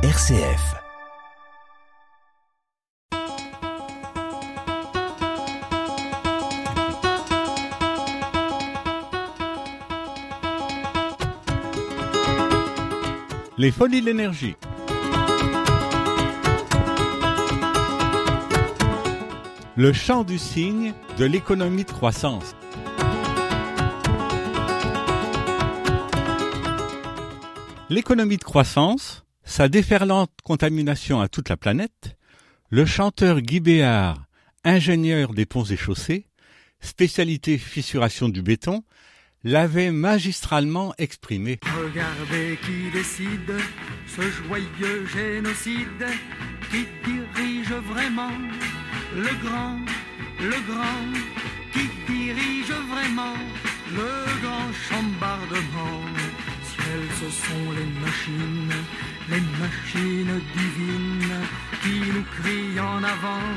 RCF. Les folies de l'énergie. Le chant du cygne de l'économie de croissance. L'économie de croissance, sa déferlante contamination à toute la planète, le chanteur Guy Béard, ingénieur des ponts et chaussées, spécialité fissuration du béton, l'avait magistralement exprimé. Regardez qui décide ce joyeux génocide qui dirige vraiment le grand, le grand, qui dirige vraiment le grand chambardement. Ciel, ce sont les machines, les machines divines qui nous crient en avant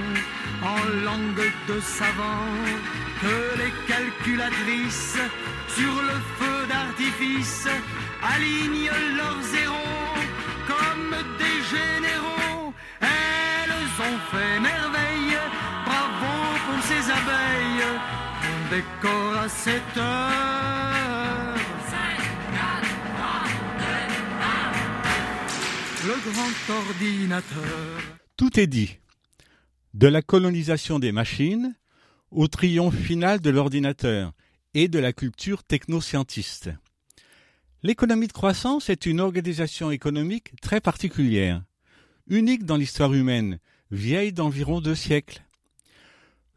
en langue de savant que les calculatrices sur le feu d'artifice alignent leurs zéros comme des généraux. Elles ont fait merveille, bravo pour ces abeilles. On décore à cette heure. Le grand ordinateur. Tout est dit. De la colonisation des machines au triomphe final de l'ordinateur et de la culture technoscientiste. L'économie de croissance est une organisation économique très particulière, unique dans l'histoire humaine, vieille d'environ deux siècles.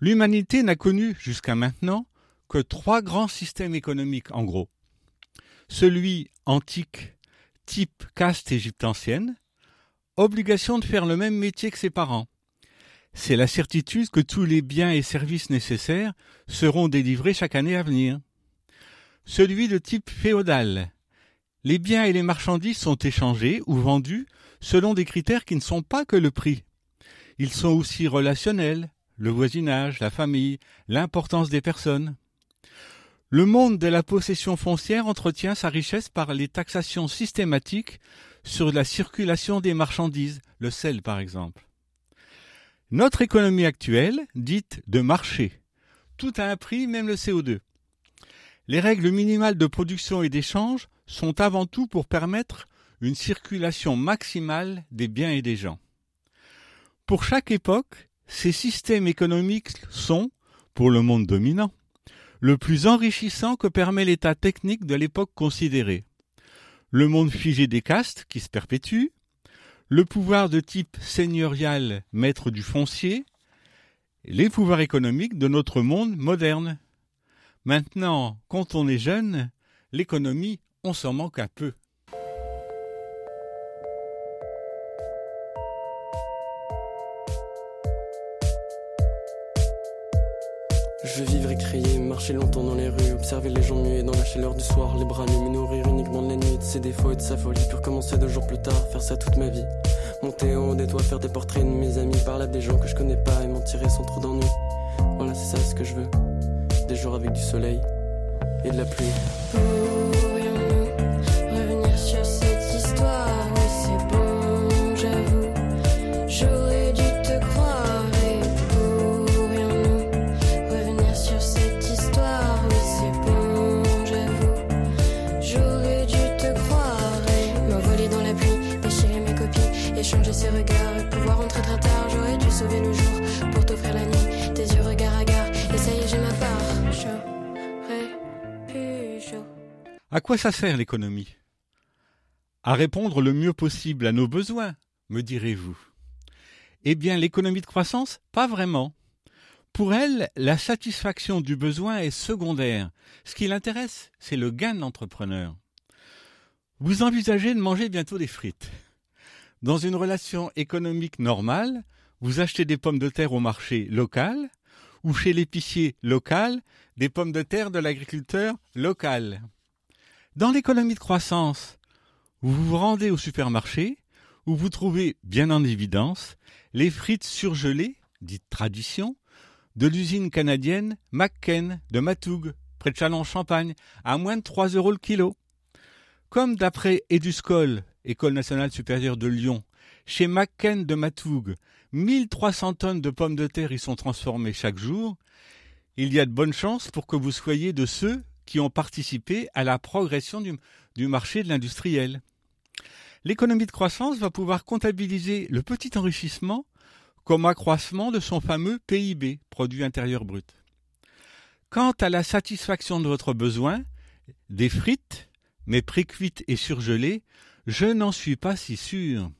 L'humanité n'a connu jusqu'à maintenant que trois grands systèmes économiques en gros. Celui antique, type caste égypte ancienne, obligation de faire le même métier que ses parents. C'est la certitude que tous les biens et services nécessaires seront délivrés chaque année à venir. Celui de type féodal. Les biens et les marchandises sont échangés ou vendus selon des critères qui ne sont pas que le prix. Ils sont aussi relationnels, le voisinage, la famille, l'importance des personnes. Le monde de la possession foncière entretient sa richesse par les taxations systématiques sur la circulation des marchandises, le sel par exemple. Notre économie actuelle, dite de marché, tout a un prix, même le CO2. Les règles minimales de production et d'échange sont avant tout pour permettre une circulation maximale des biens et des gens. Pour chaque époque, ces systèmes économiques sont, pour le monde dominant, le plus enrichissant que permet l'état technique de l'époque considérée. Le monde figé des castes qui se perpétue, le pouvoir de type seigneurial maître du foncier, les pouvoirs économiques de notre monde moderne. Maintenant, quand on est jeune, l'économie, on s'en manque un peu. Je veux vivre et crier, marcher longtemps dans les rues, observer les gens muets dans la chaleur du soir, les bras nus, me nourrir uniquement de la nuit, de ses défauts et de sa folie, pour commencer deux jours plus tard, faire ça toute ma vie. Monter en haut des toits, faire des portraits de mes amis, parler à des gens que je connais pas et m'en tirer sans trop d'ennui. Voilà, c'est ça ce que je veux. Des jours avec du soleil et de la pluie. À quoi ça sert l'économie? À répondre le mieux possible à nos besoins, me direz-vous. Eh bien, l'économie de croissance, pas vraiment. Pour elle, la satisfaction du besoin est secondaire. Ce qui l'intéresse, c'est le gain de l'entrepreneur. Vous envisagez de manger bientôt des frites. Dans une relation économique normale, vous achetez des pommes de terre au marché local ou chez l'épicier local des pommes de terre de l'agriculteur local. Dans l'économie de croissance, vous vous rendez au supermarché où vous trouvez bien en évidence les frites surgelées, dites tradition, de l'usine canadienne McCain de Matougue, près de Châlons-Champagne, à moins de 3 euros le kilo. Comme d'après Eduscol, École nationale supérieure de Lyon, Chez McKen de Matougue, 1300 tonnes de pommes de terre y sont transformées chaque jour. Il y a de bonnes chances pour que vous soyez de ceux qui ont participé à la progression du, marché de l'industriel. L'économie de croissance va pouvoir comptabiliser le petit enrichissement comme accroissement de son fameux PIB, produit intérieur brut. Quant à la satisfaction de votre besoin, des frites, mais précuites et surgelées, je n'en suis pas si sûr.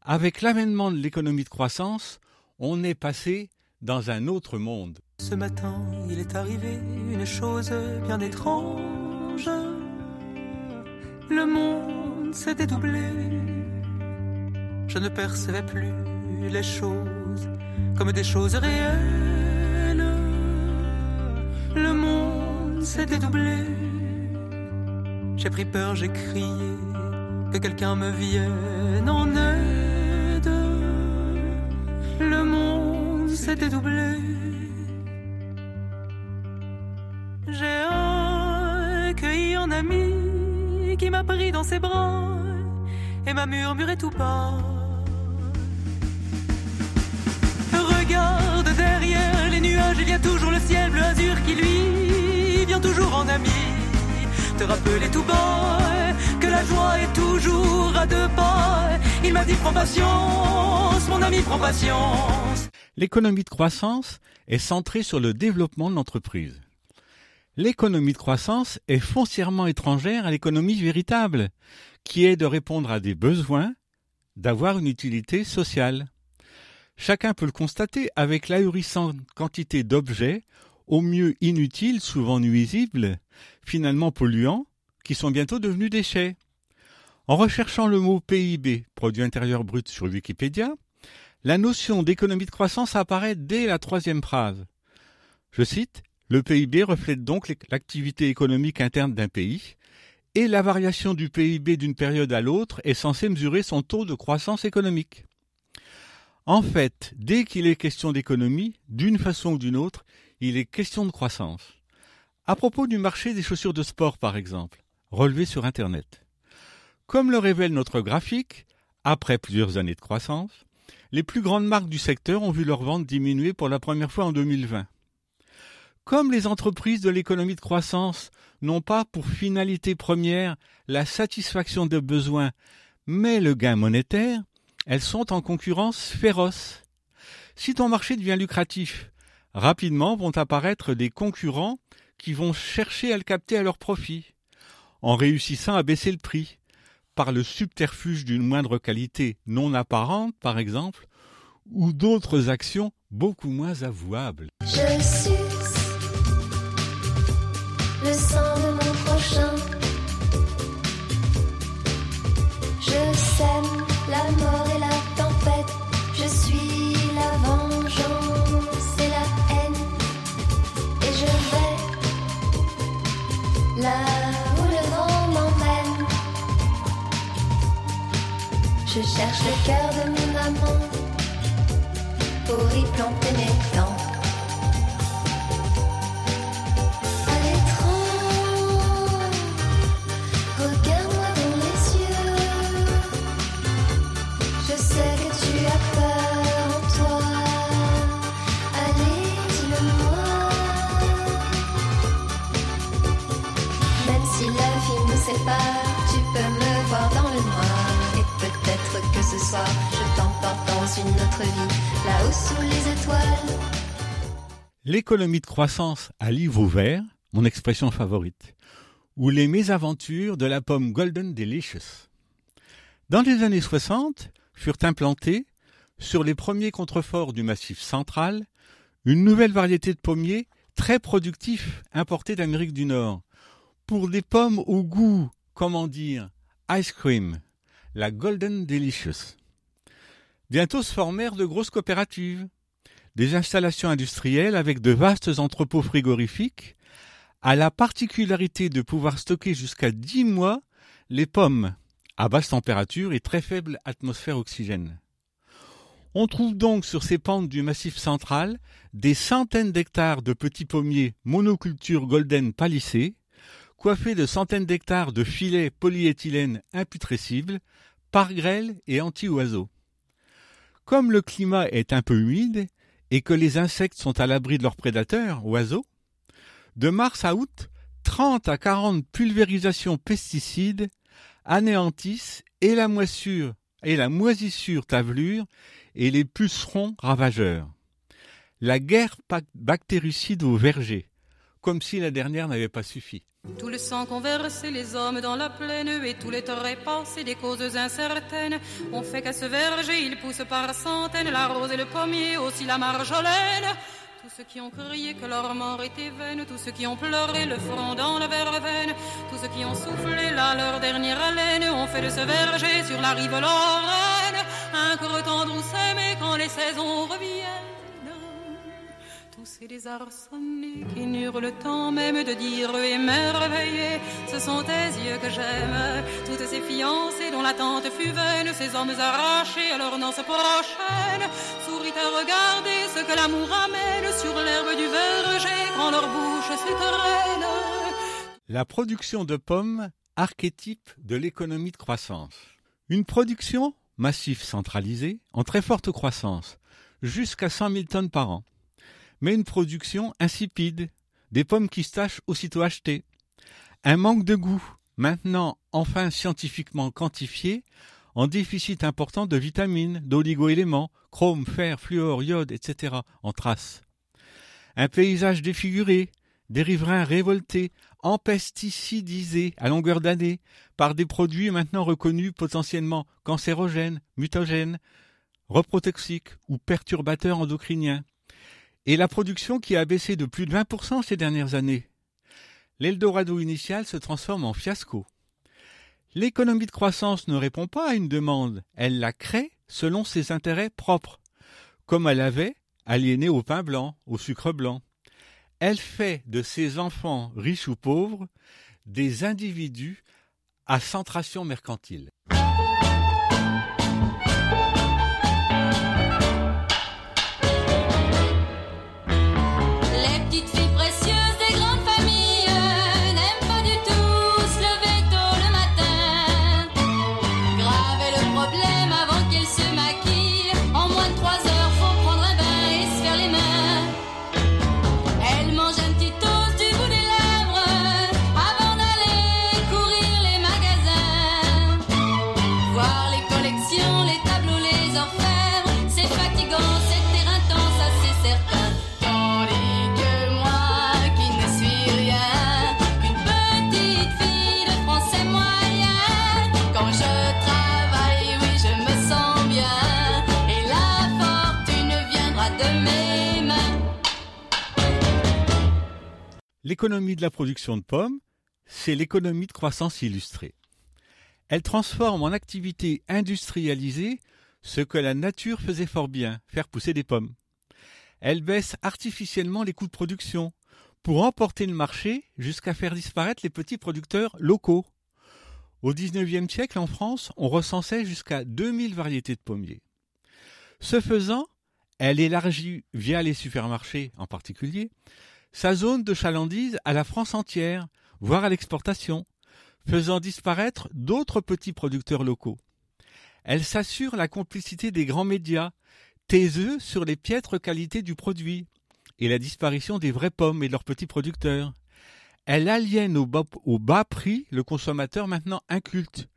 Avec l'avènement de l'économie de croissance, on est passé dans un autre monde. Ce matin, il est arrivé une chose bien étrange. Le monde s'est dédoublé. Je ne percevais plus les choses comme des choses réelles. Le monde s'est dédoublé. J'ai pris peur, j'ai crié que quelqu'un me vienne en aide. Le monde s'est dédoublé. Qui m'a pris dans ses bras et m'a murmuré tout bas. Regarde derrière les nuages, il y a toujours le ciel bleu azur qui lui vient toujours en ami. Te rappeler tout bas que la joie est toujours à deux pas. Il m'a dit prends patience, mon ami prends patience. L'économie de croissance est centrée sur le développement de l'entreprise. L'économie de croissance est foncièrement étrangère à l'économie véritable, qui est de répondre à des besoins, d'avoir une utilité sociale. Chacun peut le constater avec l'ahurissante quantité d'objets, au mieux inutiles, souvent nuisibles, finalement polluants, qui sont bientôt devenus déchets. En recherchant le mot PIB, produit intérieur brut sur Wikipédia, la notion d'économie de croissance apparaît dès la troisième phrase. Je cite, le PIB reflète donc l'activité économique interne d'un pays, et la variation du PIB d'une période à l'autre est censée mesurer son taux de croissance économique. En fait, dès qu'il est question d'économie, d'une façon ou d'une autre, il est question de croissance. À propos du marché des chaussures de sport, par exemple, relevé sur Internet. Comme le révèle notre graphique, après plusieurs années de croissance, les plus grandes marques du secteur ont vu leurs ventes diminuer pour la première fois en 2020. Comme les entreprises de l'économie de croissance n'ont pas pour finalité première la satisfaction de besoins, mais le gain monétaire, elles sont en concurrence féroce. Si ton marché devient lucratif, rapidement vont apparaître des concurrents qui vont chercher à le capter à leur profit, en réussissant à baisser le prix, par le subterfuge d'une moindre qualité non apparente, par exemple, ou d'autres actions beaucoup moins avouables. Le sang de mon prochain. Je sème la mort et la tempête. Je suis la vengeance et la haine. Et je vais là où le vent m'emmène. Je cherche le cœur de mon amant pour y planter mes dents. L'économie de croissance à livre ouvert, mon expression favorite, ou les mésaventures de la pomme Golden Delicious. Dans les années 60, furent implantés, sur les premiers contreforts du massif central, une nouvelle variété de pommiers très productifs importés d'Amérique du Nord, pour des pommes au goût, comment dire, ice cream, la Golden Delicious. Bientôt se formèrent de grosses coopératives, des installations industrielles avec de vastes entrepôts frigorifiques, à la particularité de pouvoir stocker jusqu'à 10 mois les pommes à basse température et très faible atmosphère oxygène. On trouve donc sur ces pentes du massif central des centaines d'hectares de petits pommiers monoculture golden palissés, coiffés de centaines d'hectares de filets polyéthylène imputrescibles, pare-grêle et anti-oiseaux. Comme le climat est un peu humide et que les insectes sont à l'abri de leurs prédateurs, oiseaux, de mars à août, 30 à 40 pulvérisations pesticides anéantissent et la et la moisissure tavelure et les pucerons ravageurs. La guerre bactéricide au verger, comme si la dernière n'avait pas suffi. Tout le sang qu'ont versé les hommes dans la plaine et tous les trépas et des causes incertaines ont fait qu'à ce verger il pousse par centaines la rose et le pommier, aussi la marjolaine. Tous ceux qui ont crié que leur mort était vaine, tous ceux qui ont pleuré le front dans la verveine, tous ceux qui ont soufflé là leur dernière haleine ont fait de ce verger sur la rive Lorraine un creux tendre où s'aimer quand les saisons reviennent c'est des arçonnés qui n'eurent le temps même de dire émerveillés. Ce sont tes yeux que j'aime, toutes ces fiancées dont l'attente fut vaine, ces hommes arrachés à leur noce prochaine. Sourit à regarder ce que l'amour amène sur l'herbe du verger quand leur bouche s'étreigne. La production de pommes, archétype de l'économie de croissance. Une production massif centralisée en très forte croissance, jusqu'à 100 000 tonnes par an mais une production insipide, des pommes qui se tâchent aussitôt achetées. Un manque de goût, maintenant enfin scientifiquement quantifié, en déficit important de vitamines, d'oligo-éléments, chrome, fer, fluor, iode, etc. en traces. Un paysage défiguré, des riverains révoltés, empesticidisés à longueur d'année par des produits maintenant reconnus potentiellement cancérogènes, mutagènes, reprotoxiques ou perturbateurs endocriniens et la production qui a baissé de plus de 20% ces dernières années. L'Eldorado initial se transforme en fiasco. L'économie de croissance ne répond pas à une demande, elle la crée selon ses intérêts propres, comme elle avait aliéné au pain blanc, au sucre blanc. Elle fait de ses enfants, riches ou pauvres, des individus à centration mercantile. L'économie de la production de pommes, c'est l'économie de croissance illustrée. Elle transforme en activité industrialisée ce que la nature faisait fort bien, faire pousser des pommes. Elle baisse artificiellement les coûts de production pour emporter le marché jusqu'à faire disparaître les petits producteurs locaux. Au XIXe siècle, en France, on recensait jusqu'à 2000 variétés de pommiers. Ce faisant, elle élargit, via les supermarchés en particulier, sa zone de chalandise à la France entière, voire à l'exportation, faisant disparaître d'autres petits producteurs locaux. Elle s'assure la complicité des grands médias, taiseux sur les piètres qualités du produit, et la disparition des vraies pommes et de leurs petits producteurs. Elle aliène au bas, prix le consommateur maintenant inculte,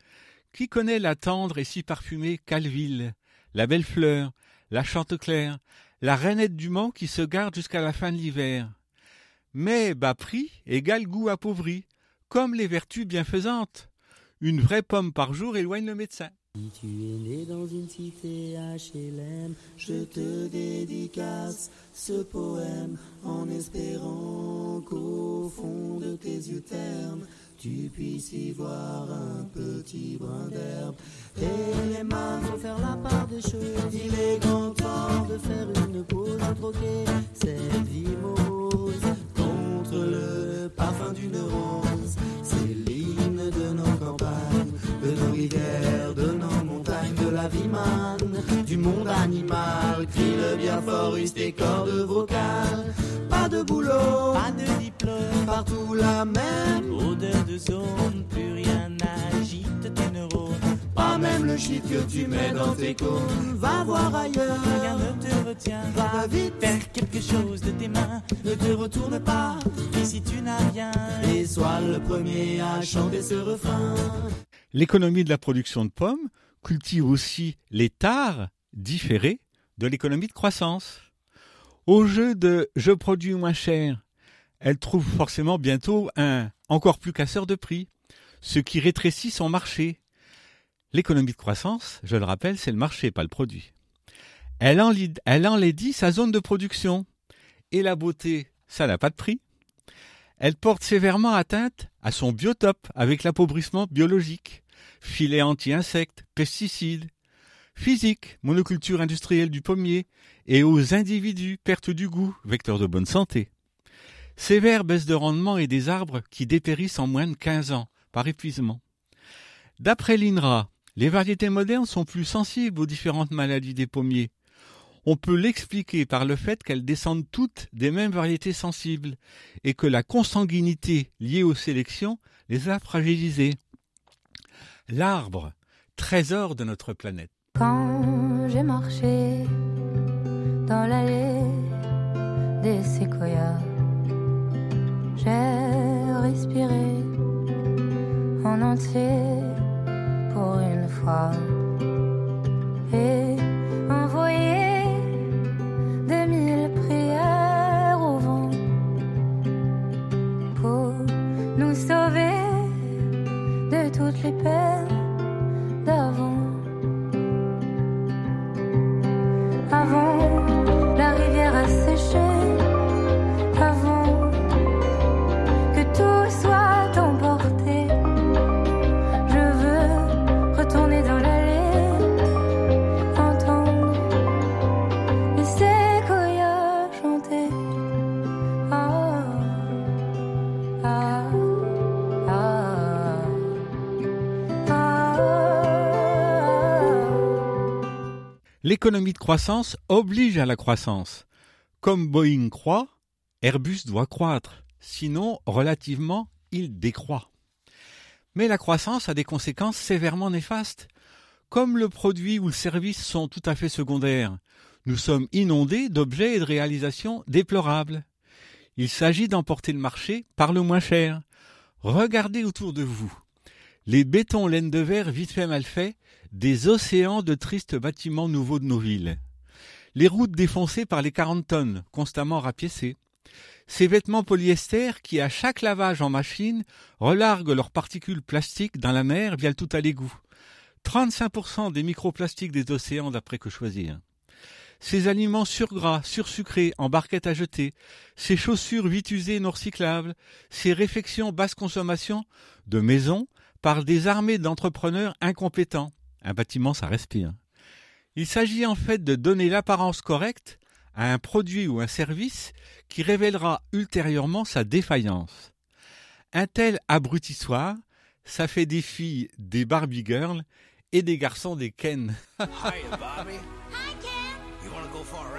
qui connaît la tendre et si parfumée Calville, la belle fleur, la Chanteclair, la rainette du Mans qui se garde jusqu'à la fin de l'hiver, mais bas prix égale goût appauvri, comme les vertus bienfaisantes. Une vraie pomme par jour éloigne le médecin. Si tu es né dans une cité HLM, je te dédicace ce poème en espérant qu'au fond de tes yeux ternes, tu puisses y voir un petit brin d'herbe. Et les mains vont faire la part des choses. Il est grand temps de faire une pause, troquer cette vie morose le parfum d'une rose. C'est l'hymne de nos campagnes, de nos rivières, de nos montagnes, de la vie manne, du monde animal. Crie le bien fort, use tes cordes vocales. Pas de boulot, pas de diplôme, partout la même odeur de zone, plus rien n'agite tes neurones. Même le chiffre que tu mets dans tes cônes. Va voir ailleurs, Rien ne te retient. va vite, Faire quelque chose de tes mains. ne te retourne pas. Ici tu n'as rien. Et sois le premier à chanter ce refrain. L'économie de la production de pommes cultive aussi les tares différées de l'économie de croissance. Au jeu de je produis moins cher, elle trouve forcément bientôt un encore plus casseur de prix, ce qui rétrécit son marché. L'économie de croissance, je le rappelle, c'est le marché, pas le produit. Elle, elle enlaidit sa zone de production. Et la beauté, ça n'a pas de prix. Elle porte sévèrement atteinte à son biotope avec l'appauvrissement biologique, filets anti-insectes, pesticides, physique, monoculture industrielle du pommier, et aux individus, perte du goût, vecteur de bonne santé. Sévère baisse de rendement et des arbres qui dépérissent en moins de 15 ans, par épuisement. D'après l'INRA, les variétés modernes sont plus sensibles aux différentes maladies des pommiers. On peut l'expliquer par le fait qu'elles descendent toutes des mêmes variétés sensibles et que la consanguinité liée aux sélections les a fragilisées. L'arbre, trésor de notre planète. Quand j'ai marché dans l'allée des séquoias, j'ai respiré en entier pour une L'économie de croissance oblige à la croissance. Comme Boeing croît, Airbus doit croître, sinon relativement il décroît. Mais la croissance a des conséquences sévèrement néfastes. Comme le produit ou le service sont tout à fait secondaires, nous sommes inondés d'objets et de réalisations déplorables. Il s'agit d'emporter le marché par le moins cher. Regardez autour de vous. Les bétons laine de verre vite fait mal fait, des océans de tristes bâtiments nouveaux de nos villes. Les routes défoncées par les 40 tonnes, constamment rapiécées. Ces vêtements polyester qui, à chaque lavage en machine, relarguent leurs particules plastiques dans la mer via le tout à l'égout. 35% des microplastiques des océans d'après que choisir. Ces aliments surgras, sursucrés, en barquettes à jeter, ces chaussures vite usées non recyclables, ces réfections basse consommation de maisons par des armées d'entrepreneurs incompétents. Un bâtiment, ça respire. Il s'agit en fait de donner l'apparence correcte à un produit ou un service qui révélera ultérieurement sa défaillance. Un tel abrutissoir, ça fait des filles des Barbie Girls et des garçons des Ken. Bobby. Hi, Ken. You want to go for a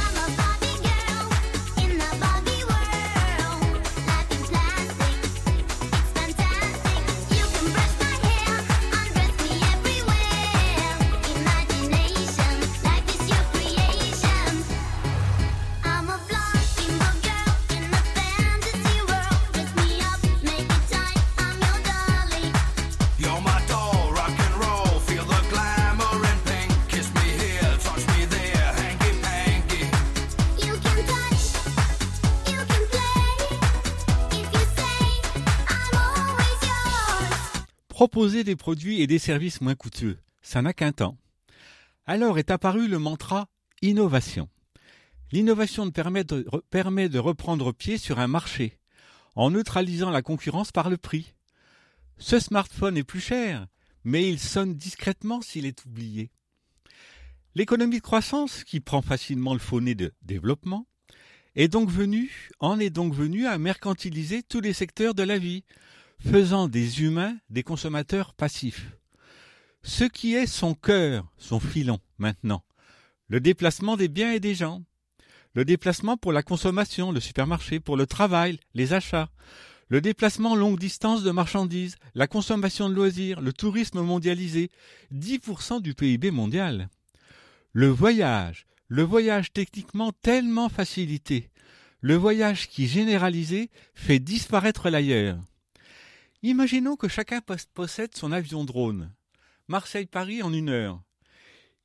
Des produits et des services moins coûteux, ça n'a qu'un temps. Alors est apparu le mantra innovation. L'innovation permet de, permet de reprendre pied sur un marché, en neutralisant la concurrence par le prix. Ce smartphone est plus cher, mais il sonne discrètement s'il est oublié. L'économie de croissance, qui prend facilement le faux nez de développement, est donc venue, en est donc venue à mercantiliser tous les secteurs de la vie, faisant des humains des consommateurs passifs. Ce qui est son cœur, son filon, maintenant. Le déplacement des biens et des gens. Le déplacement pour la consommation, le supermarché, pour le travail, les achats. Le déplacement longue distance de marchandises, la consommation de loisirs, le tourisme mondialisé, 10% du PIB mondial. Le voyage, le voyage techniquement tellement facilité, le voyage qui généralisé fait disparaître l'ailleurs. Imaginons que chacun pos- possède son avion drone. Marseille-Paris en une heure.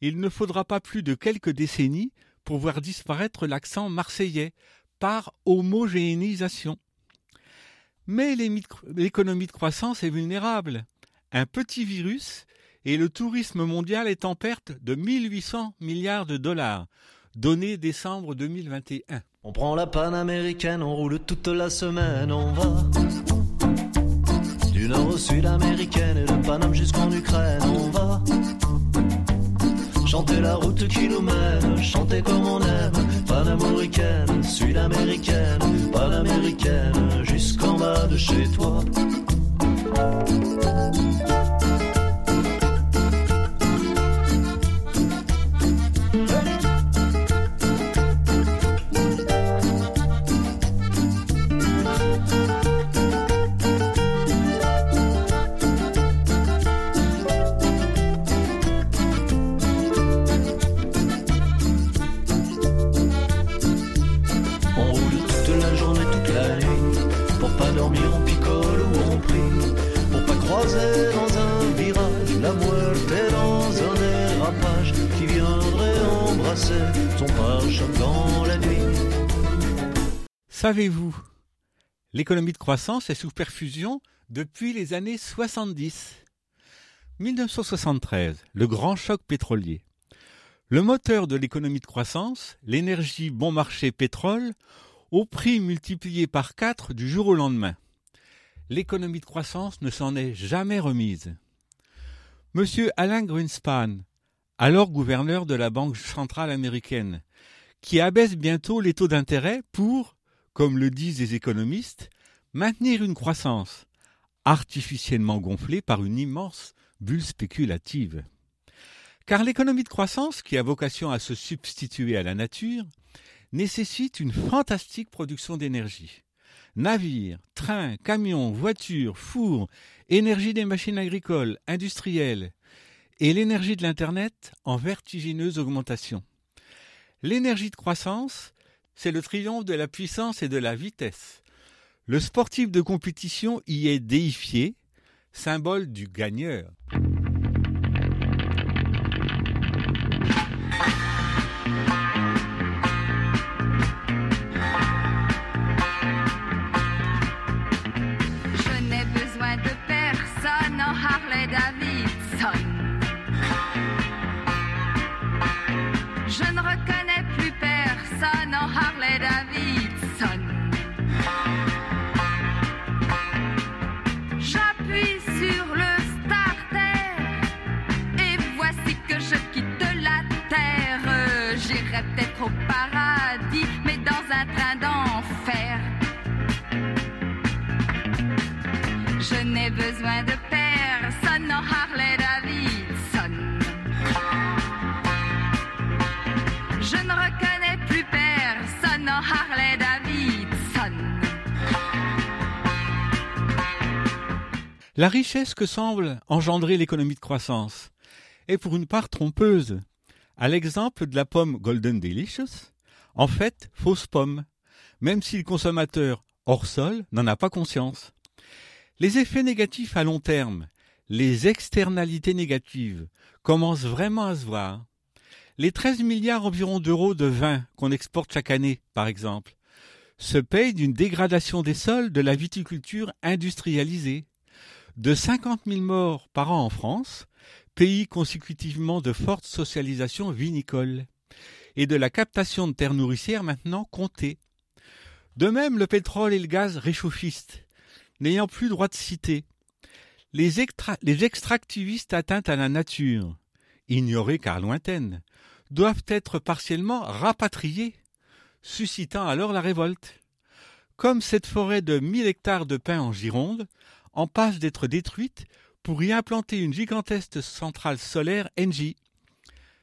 Il ne faudra pas plus de quelques décennies pour voir disparaître l'accent marseillais par homogénéisation. Mais l'économie de croissance est vulnérable. Un petit virus et le tourisme mondial est en perte de 1800 milliards de dollars, données décembre 2021. On prend la panaméricaine, on roule toute la semaine, on va sud américaine et de Paname jusqu'en Ukraine, on va chanter la route qui nous mène, chanter comme on aime, panaméricaine, sud-américaine, panaméricaine, jusqu'en bas de chez toi. La nuit. Pour pas dormir, on picole ou on prie. Pour pas croiser dans un virage la muerte dans un dérapage qui viendrait embrasser son pare-choc dans la nuit. Savez-vous L'économie de croissance est sous perfusion depuis les années 70. 1973, le grand choc pétrolier. Le moteur de l'économie de croissance, l'énergie bon marché pétrole, au prix multiplié par 4 du jour au lendemain. L'économie de croissance ne s'en est jamais remise. Monsieur Alain Greenspan, alors gouverneur de la Banque centrale américaine, qui abaisse bientôt les taux d'intérêt pour, comme le disent les économistes, maintenir une croissance artificiellement gonflée par une immense bulle spéculative. Car l'économie de croissance, qui a vocation à se substituer à la nature, nécessite une fantastique production d'énergie. Navires, trains, camions, voitures, fours, énergie des machines agricoles, industrielles, et l'énergie de l'Internet en vertigineuse augmentation. L'énergie de croissance, c'est le triomphe de la puissance et de la vitesse. Le sportif de compétition y est déifié, symbole du gagneur. La richesse que semble engendrer l'économie de croissance est pour une part trompeuse. À l'exemple de la pomme Golden Delicious, en fait, fausse pomme, même si le consommateur hors sol n'en a pas conscience. Les effets négatifs à long terme, les externalités négatives, commencent vraiment à se voir. Les 13 milliards environ d'euros de vin qu'on exporte chaque année, par exemple, se payent d'une dégradation des sols de la viticulture industrialisée, de 50 000 morts par an en France, pays consécutivement de forte socialisation vinicole, et de la captation de terres nourricières maintenant comptée. De même, le pétrole et le gaz réchauffistes, n'ayant plus droit de citer, les, extra- les extractivistes atteints à la nature, ignorés car lointaines, doivent être partiellement rapatriés, suscitant alors la révolte. Comme cette forêt de 1000 hectares de pins en Gironde, en passe d'être détruite pour y implanter une gigantesque centrale solaire NJ,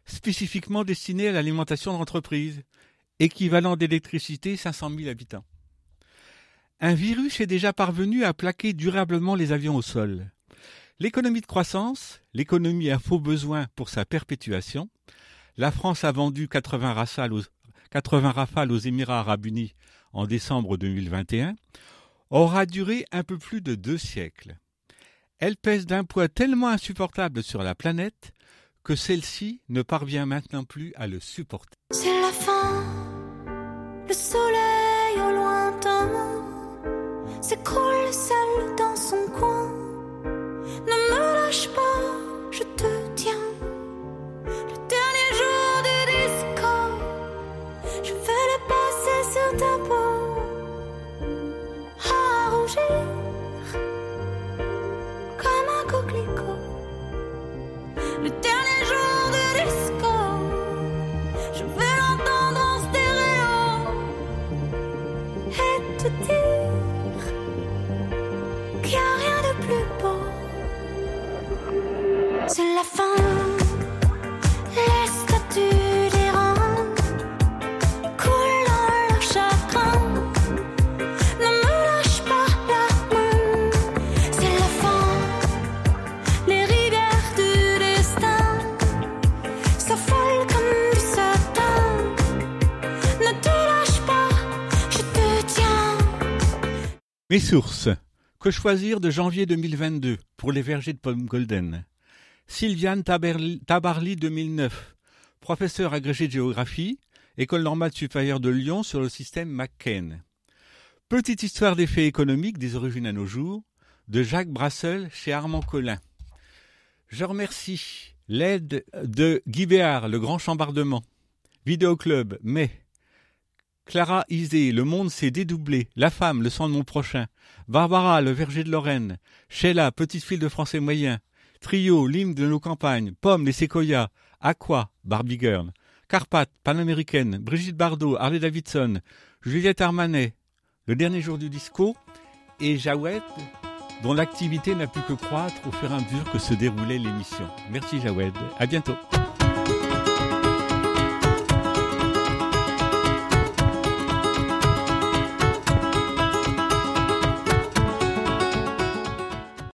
spécifiquement destinée à l'alimentation d'entreprises, équivalent d'électricité 500 000 habitants. Un virus est déjà parvenu à plaquer durablement les avions au sol. L'économie de croissance, l'économie à faux besoin pour sa perpétuation, la France a vendu 80 rafales aux, 80 rafales aux Émirats arabes unis en décembre 2021, aura duré un peu plus de deux siècles. Elle pèse d'un poids tellement insupportable sur la planète que celle-ci ne parvient maintenant plus à le supporter. C'est la fin, le soleil au lointain s'écroule seul dans son coin. Ne me lâche pas, je te tiens. Le dernier jour du disco, je vais le passer sur ta peau. Le Mes sources. Que choisir de janvier 2022 pour les vergers de Palm Golden? Sylviane Tabarly 2009, professeur agrégé de géographie, École normale supérieure de Lyon sur le système McCain. Petite histoire des faits économiques des origines à nos jours, de Jacques Brassel chez Armand Collin. Je remercie l'aide de Guy Béard, le grand chambardement, Vidéoclub, mai, Clara Isé, Le monde s'est dédoublé, La femme, Le sang de mon prochain, Barbara, Le verger de Lorraine, Sheila, Petite fille de français moyen, Trio, L'hymne de nos campagnes, Pomme, Les séquoias, Aqua, Barbie Girl, Carpath, Panaméricaine, Brigitte Bardot, Harley Davidson, Juliette Armanet, Le dernier jour du disco, et Jawed, dont l'activité n'a pu que croître au fur et à mesure que se déroulait l'émission. Merci Jawed, à bientôt.